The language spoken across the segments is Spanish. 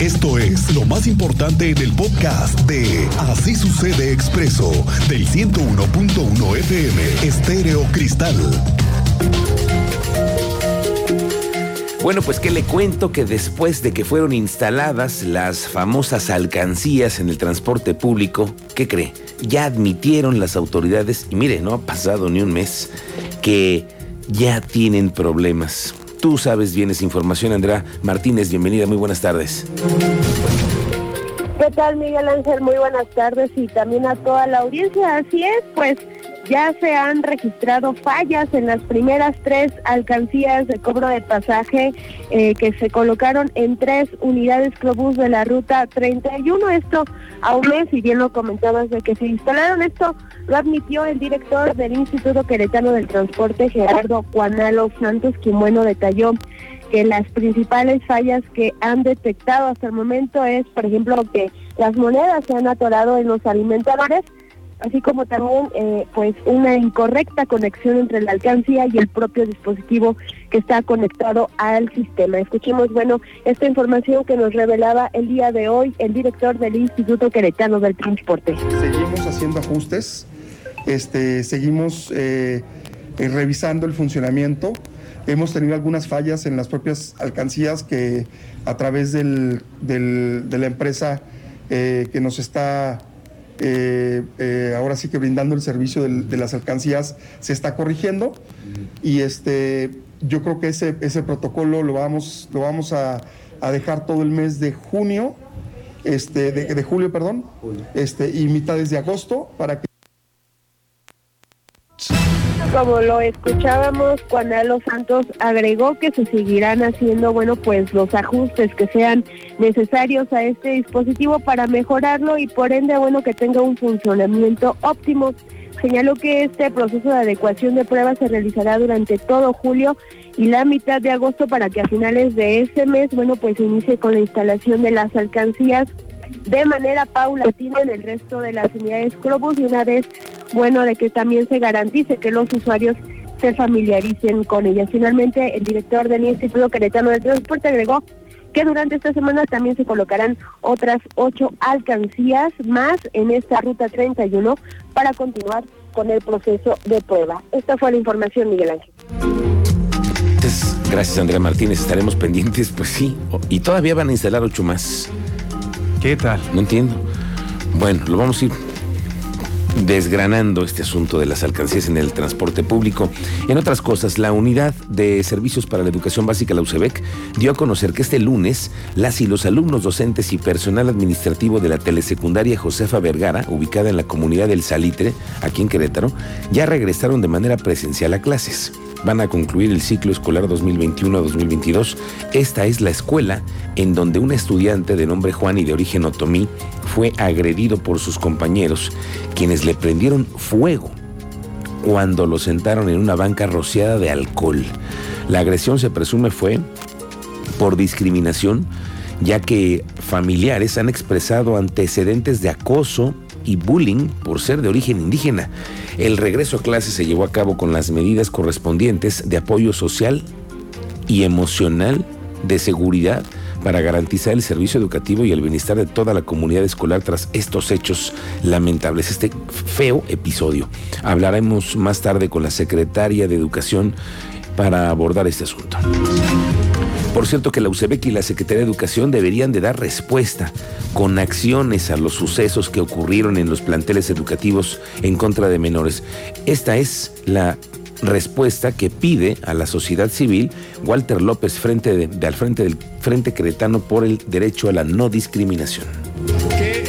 Esto es lo más importante en el podcast de Así sucede expreso del 101.1 FM Estéreo Cristal. Bueno, pues que le cuento que después de que fueron instaladas las famosas alcancías en el transporte público, ¿qué cree? Ya admitieron las autoridades, y mire, no ha pasado ni un mes, que ya tienen problemas. Tú sabes bien información, Andrea Martínez, bienvenida, muy buenas tardes. ¿Qué tal, Miguel Ángel? Muy buenas tardes y también a toda la audiencia. Así es, pues ya se han registrado fallas en las primeras tres alcancías de cobro de pasaje eh, que se colocaron en tres unidades Clobús de la ruta 31. Esto a un mes, y bien lo comentabas de que se instalaron esto, lo admitió el director del Instituto Queretano del Transporte, Gerardo Juanalo Santos, quien bueno detalló que las principales fallas que han detectado hasta el momento es, por ejemplo, que las monedas se han atorado en los alimentadores así como también eh, pues una incorrecta conexión entre la alcancía y el propio dispositivo que está conectado al sistema. Escuchemos, bueno, esta información que nos revelaba el día de hoy el director del Instituto Queretano del Transporte. Seguimos haciendo ajustes, este, seguimos eh, eh, revisando el funcionamiento. Hemos tenido algunas fallas en las propias alcancías que a través del, de la empresa que nos está eh, eh, ahora sí que brindando el servicio de, las alcancías se está corrigiendo. Y este yo creo que ese, ese protocolo lo vamos, lo vamos a, dejar todo el mes de junio, este, de, de julio, perdón, este, y mitades de agosto para que como lo escuchábamos, Juan Santos agregó que se seguirán haciendo, bueno, pues los ajustes que sean necesarios a este dispositivo para mejorarlo y por ende, bueno, que tenga un funcionamiento óptimo. Señaló que este proceso de adecuación de pruebas se realizará durante todo julio y la mitad de agosto para que a finales de ese mes, bueno, pues inicie con la instalación de las alcancías de manera paulatina en el resto de las unidades Crobus y una vez, bueno, de que también se garantice que los usuarios se familiaricen con ellas. Finalmente, el director del Instituto Queretano de Transporte agregó que durante esta semana también se colocarán otras ocho alcancías más en esta ruta 31 para continuar con el proceso de prueba. Esta fue la información, Miguel Ángel. Gracias, Andrea Martínez. Estaremos pendientes, pues sí. Y todavía van a instalar ocho más. ¿Qué tal? No entiendo. Bueno, lo vamos a ir desgranando este asunto de las alcancías en el transporte público. En otras cosas, la Unidad de Servicios para la Educación Básica, la UCEBEC, dio a conocer que este lunes las y los alumnos docentes y personal administrativo de la telesecundaria Josefa Vergara, ubicada en la comunidad del Salitre, aquí en Querétaro, ya regresaron de manera presencial a clases van a concluir el ciclo escolar 2021-2022. Esta es la escuela en donde un estudiante de nombre Juan y de origen otomí fue agredido por sus compañeros, quienes le prendieron fuego cuando lo sentaron en una banca rociada de alcohol. La agresión se presume fue por discriminación, ya que familiares han expresado antecedentes de acoso y bullying por ser de origen indígena. El regreso a clase se llevó a cabo con las medidas correspondientes de apoyo social y emocional de seguridad para garantizar el servicio educativo y el bienestar de toda la comunidad escolar tras estos hechos lamentables, este feo episodio. Hablaremos más tarde con la secretaria de Educación para abordar este asunto. Por cierto que la UCEBEC y la Secretaría de Educación deberían de dar respuesta con acciones a los sucesos que ocurrieron en los planteles educativos en contra de menores. Esta es la respuesta que pide a la sociedad civil Walter López frente al frente del Frente Cretano por el derecho a la no discriminación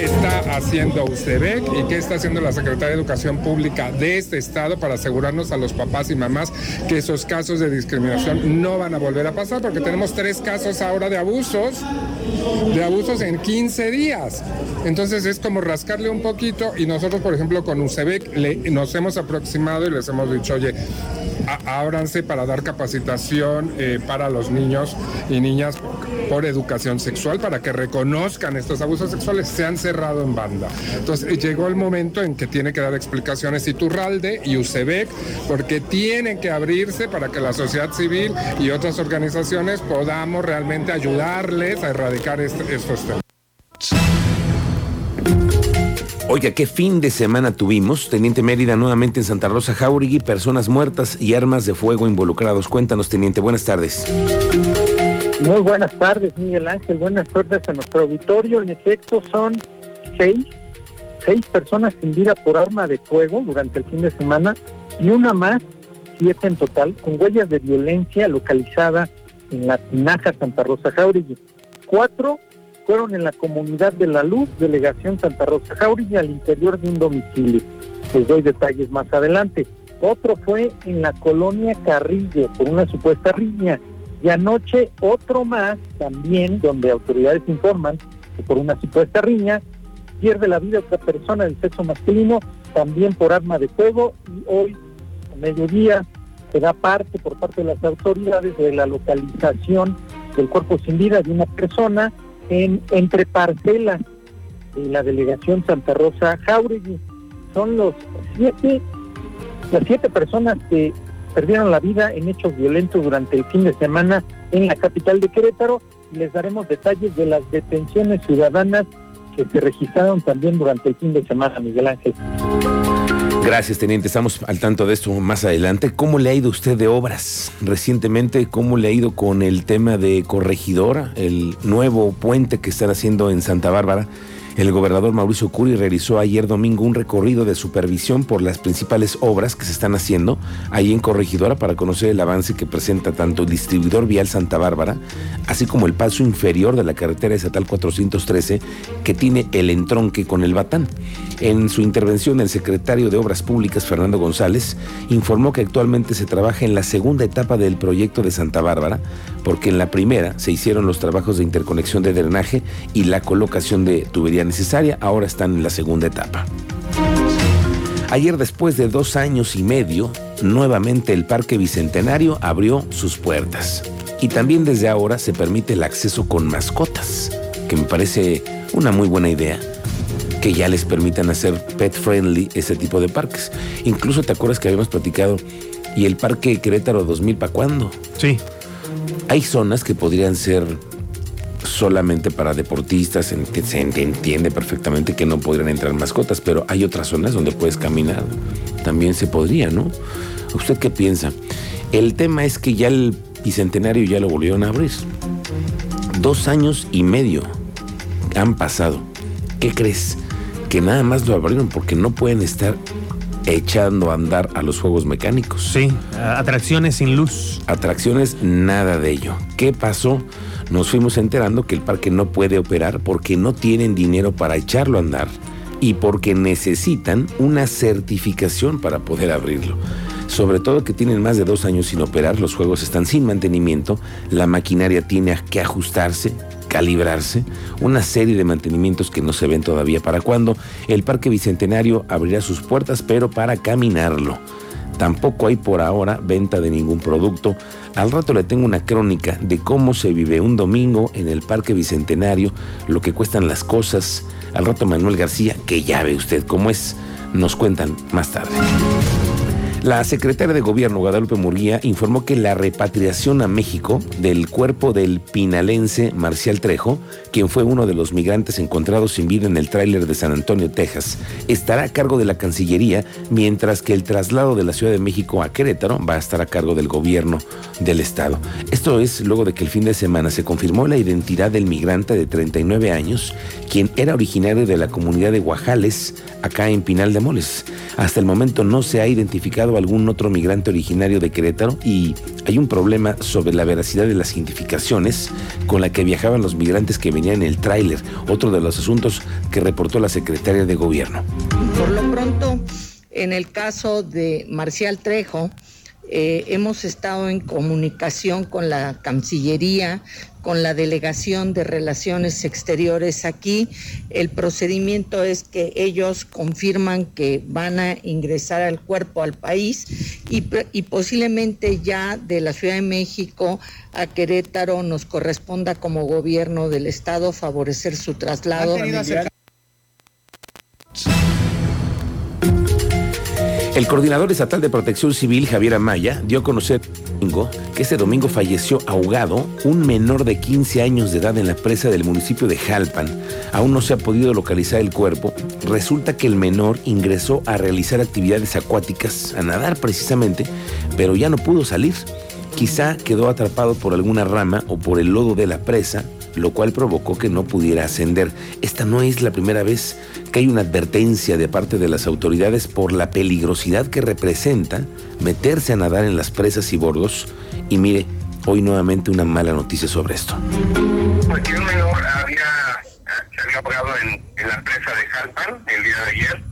está haciendo UCEBEC y qué está haciendo la Secretaría de Educación Pública de este estado para asegurarnos a los papás y mamás que esos casos de discriminación no van a volver a pasar, porque tenemos tres casos ahora de abusos, de abusos en 15 días. Entonces es como rascarle un poquito y nosotros, por ejemplo, con UCEBEC le, nos hemos aproximado y les hemos dicho, oye, ábranse para dar capacitación eh, para los niños y niñas por educación sexual para que reconozcan estos abusos sexuales, se han cerrado en banda. Entonces llegó el momento en que tiene que dar explicaciones Iturralde y UCEBEC, porque tienen que abrirse para que la sociedad civil y otras organizaciones podamos realmente ayudarles a erradicar estos temas. Oiga, qué fin de semana tuvimos. Teniente Mérida nuevamente en Santa Rosa Jauregui, personas muertas y armas de fuego involucrados. Cuéntanos, teniente, buenas tardes. Muy buenas tardes, Miguel Ángel. Buenas tardes a nuestro auditorio. En efecto, son seis, seis personas sin vida por arma de fuego durante el fin de semana y una más, siete en total, con huellas de violencia localizada en la Tinaja Santa Rosa Jauregui. Cuatro fueron en la comunidad de La Luz, delegación Santa Rosa Jauregui, al interior de un domicilio. Les doy detalles más adelante. Otro fue en la colonia Carrillo, por una supuesta riña. Y anoche otro más, también, donde autoridades informan que por una supuesta riña, pierde la vida otra persona del sexo masculino, también por arma de fuego. Y hoy, a mediodía, se da parte por parte de las autoridades de la localización del cuerpo sin vida de una persona en, entre parcelas de la delegación Santa Rosa Jauregui. Son los siete, las siete personas que perdieron la vida en hechos violentos durante el fin de semana en la capital de Querétaro les daremos detalles de las detenciones ciudadanas que se registraron también durante el fin de semana, Miguel Ángel. Gracias, teniente. Estamos al tanto de esto más adelante. ¿Cómo le ha ido usted de obras recientemente? ¿Cómo le ha ido con el tema de Corregidora, el nuevo puente que están haciendo en Santa Bárbara? El gobernador Mauricio Curi realizó ayer domingo un recorrido de supervisión por las principales obras que se están haciendo ahí en Corregidora para conocer el avance que presenta tanto el distribuidor vial Santa Bárbara, así como el paso inferior de la carretera estatal 413 que tiene el entronque con el Batán. En su intervención, el secretario de Obras Públicas, Fernando González, informó que actualmente se trabaja en la segunda etapa del proyecto de Santa Bárbara, porque en la primera se hicieron los trabajos de interconexión de drenaje y la colocación de tubería necesaria, ahora están en la segunda etapa. Ayer, después de dos años y medio, nuevamente el Parque Bicentenario abrió sus puertas. Y también desde ahora se permite el acceso con mascotas, que me parece una muy buena idea que ya les permitan hacer pet friendly ese tipo de parques. Incluso te acuerdas que habíamos platicado, ¿y el Parque Querétaro 2000 para cuándo? Sí. Hay zonas que podrían ser solamente para deportistas, se entiende perfectamente que no podrían entrar mascotas, pero hay otras zonas donde puedes caminar. También se podría, ¿no? ¿Usted qué piensa? El tema es que ya el bicentenario ya lo volvieron a abrir. Dos años y medio han pasado. ¿Qué crees? Que nada más lo abrieron porque no pueden estar echando a andar a los juegos mecánicos. Sí, atracciones sin luz. Atracciones, nada de ello. ¿Qué pasó? Nos fuimos enterando que el parque no puede operar porque no tienen dinero para echarlo a andar y porque necesitan una certificación para poder abrirlo. Sobre todo que tienen más de dos años sin operar, los juegos están sin mantenimiento, la maquinaria tiene que ajustarse, calibrarse, una serie de mantenimientos que no se ven todavía para cuándo. El Parque Bicentenario abrirá sus puertas, pero para caminarlo. Tampoco hay por ahora venta de ningún producto. Al rato le tengo una crónica de cómo se vive un domingo en el Parque Bicentenario, lo que cuestan las cosas. Al rato Manuel García, que ya ve usted cómo es, nos cuentan más tarde. La secretaria de Gobierno, Guadalupe Murguía, informó que la repatriación a México del cuerpo del pinalense Marcial Trejo, quien fue uno de los migrantes encontrados sin vida en el tráiler de San Antonio, Texas, estará a cargo de la Cancillería, mientras que el traslado de la Ciudad de México a Querétaro va a estar a cargo del gobierno del Estado. Esto es luego de que el fin de semana se confirmó la identidad del migrante de 39 años, quien era originario de la comunidad de Guajales, acá en Pinal de Moles. Hasta el momento no se ha identificado algún otro migrante originario de Querétaro y hay un problema sobre la veracidad de las identificaciones con la que viajaban los migrantes que venían en el tráiler, otro de los asuntos que reportó la secretaria de Gobierno. Por lo pronto, en el caso de Marcial Trejo, eh, hemos estado en comunicación con la Cancillería, con la Delegación de Relaciones Exteriores aquí. El procedimiento es que ellos confirman que van a ingresar al cuerpo al país y, y posiblemente ya de la Ciudad de México a Querétaro nos corresponda como gobierno del Estado favorecer su traslado. El coordinador estatal de protección civil, Javier Amaya, dio a conocer que este domingo falleció ahogado un menor de 15 años de edad en la presa del municipio de Jalpan. Aún no se ha podido localizar el cuerpo. Resulta que el menor ingresó a realizar actividades acuáticas, a nadar precisamente, pero ya no pudo salir. Quizá quedó atrapado por alguna rama o por el lodo de la presa lo cual provocó que no pudiera ascender. Esta no es la primera vez hay una advertencia de parte de las autoridades por la peligrosidad que representa meterse a nadar en las presas y bordos. Y mire, hoy nuevamente una mala noticia sobre esto. Porque un menor había, se en, la presa de Jalpan el día de ayer.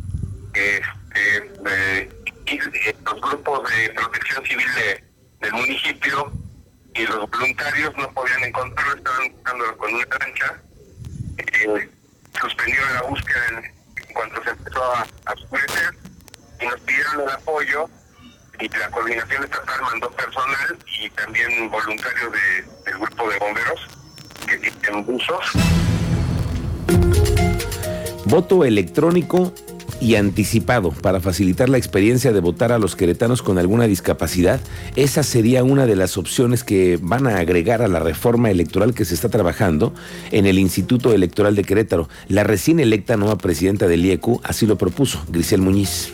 Este, eh, los grupos de protección civil del municipio y los voluntarios no podían encontrarlo, estaban buscándolo con una lancha. Eh, suspendieron la búsqueda en, cuanto se empezó a, oscurecer y nos pidieron el apoyo y la coordinación estatal mandó personal y también voluntarios del grupo de bomberos que tienen buzos. Voto electrónico y anticipado para facilitar la experiencia de votar a los queretanos con alguna discapacidad. Esa sería una de las opciones que van a agregar a la reforma electoral que se está trabajando en el Instituto Electoral de Querétaro. La recién electa nueva presidenta del IECU así lo propuso, Grisel Muñiz.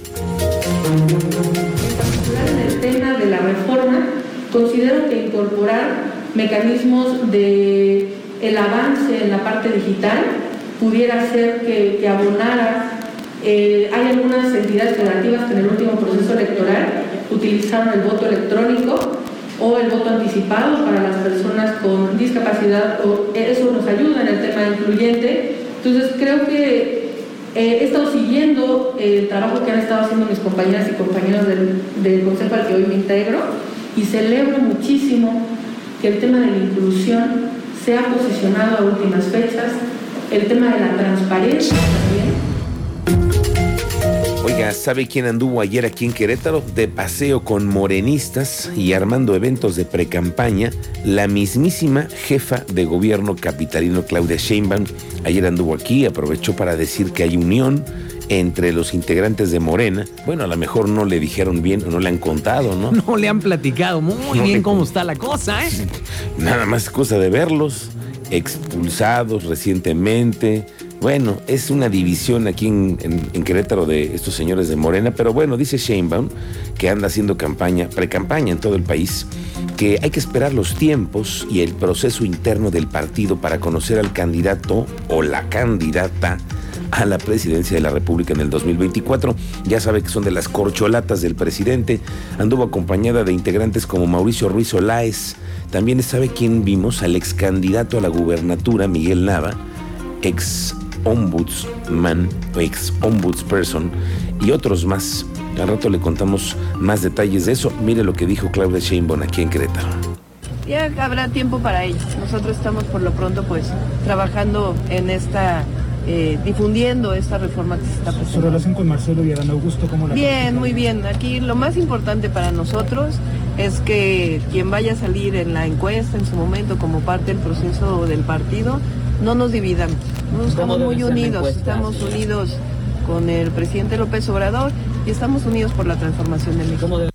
En el tema de la reforma, considero que incorporar mecanismos de el avance en la parte digital pudiera ser que, que abonara eh, hay algunas entidades federativas que en el último proceso electoral utilizaron el voto electrónico o el voto anticipado para las personas con discapacidad, o eso nos ayuda en el tema incluyente. Entonces creo que eh, he estado siguiendo el trabajo que han estado haciendo mis compañeras y compañeros del, del Consejo al que hoy me integro y celebro muchísimo que el tema de la inclusión sea posicionado a últimas fechas, el tema de la transparencia también Oiga, ¿sabe quién anduvo ayer aquí en Querétaro? De paseo con morenistas y armando eventos de precampaña. La mismísima jefa de gobierno capitalino, Claudia Sheinbaum, ayer anduvo aquí, aprovechó para decir que hay unión entre los integrantes de Morena. Bueno, a lo mejor no le dijeron bien no le han contado, ¿no? No le han platicado muy bien cómo está la cosa, ¿eh? Nada más cosa de verlos, expulsados recientemente bueno, es una división aquí en, Querétaro de estos señores de Morena, pero bueno, dice Sheinbaum, que anda haciendo campaña, pre-campaña en todo el país, que hay que esperar los tiempos y el proceso interno del partido para conocer al candidato o la candidata a la presidencia de la República en el 2024. Ya sabe que son de las corcholatas del presidente. Anduvo acompañada de integrantes como Mauricio Ruiz Olaez. También sabe quién vimos al ex candidato a la gubernatura, Miguel Nava, ex ombudsman, ex ombudsperson y otros más. Al rato le contamos más detalles de eso. Mire lo que dijo Claudia Sheinbaum aquí en Querétaro. Ya habrá tiempo para ellos. Nosotros estamos por lo pronto pues trabajando en esta eh, difundiendo esta reforma que se está presentando. ¿Su relación con Marcelo y Adán Augusto cómo la Bien, muy bien. Aquí lo más importante para nosotros es que quien vaya a salir en la encuesta en su momento como parte del proceso del partido no nos dividamos. Estamos muy unidos, estamos unidos con el presidente López Obrador y estamos unidos por la transformación del México.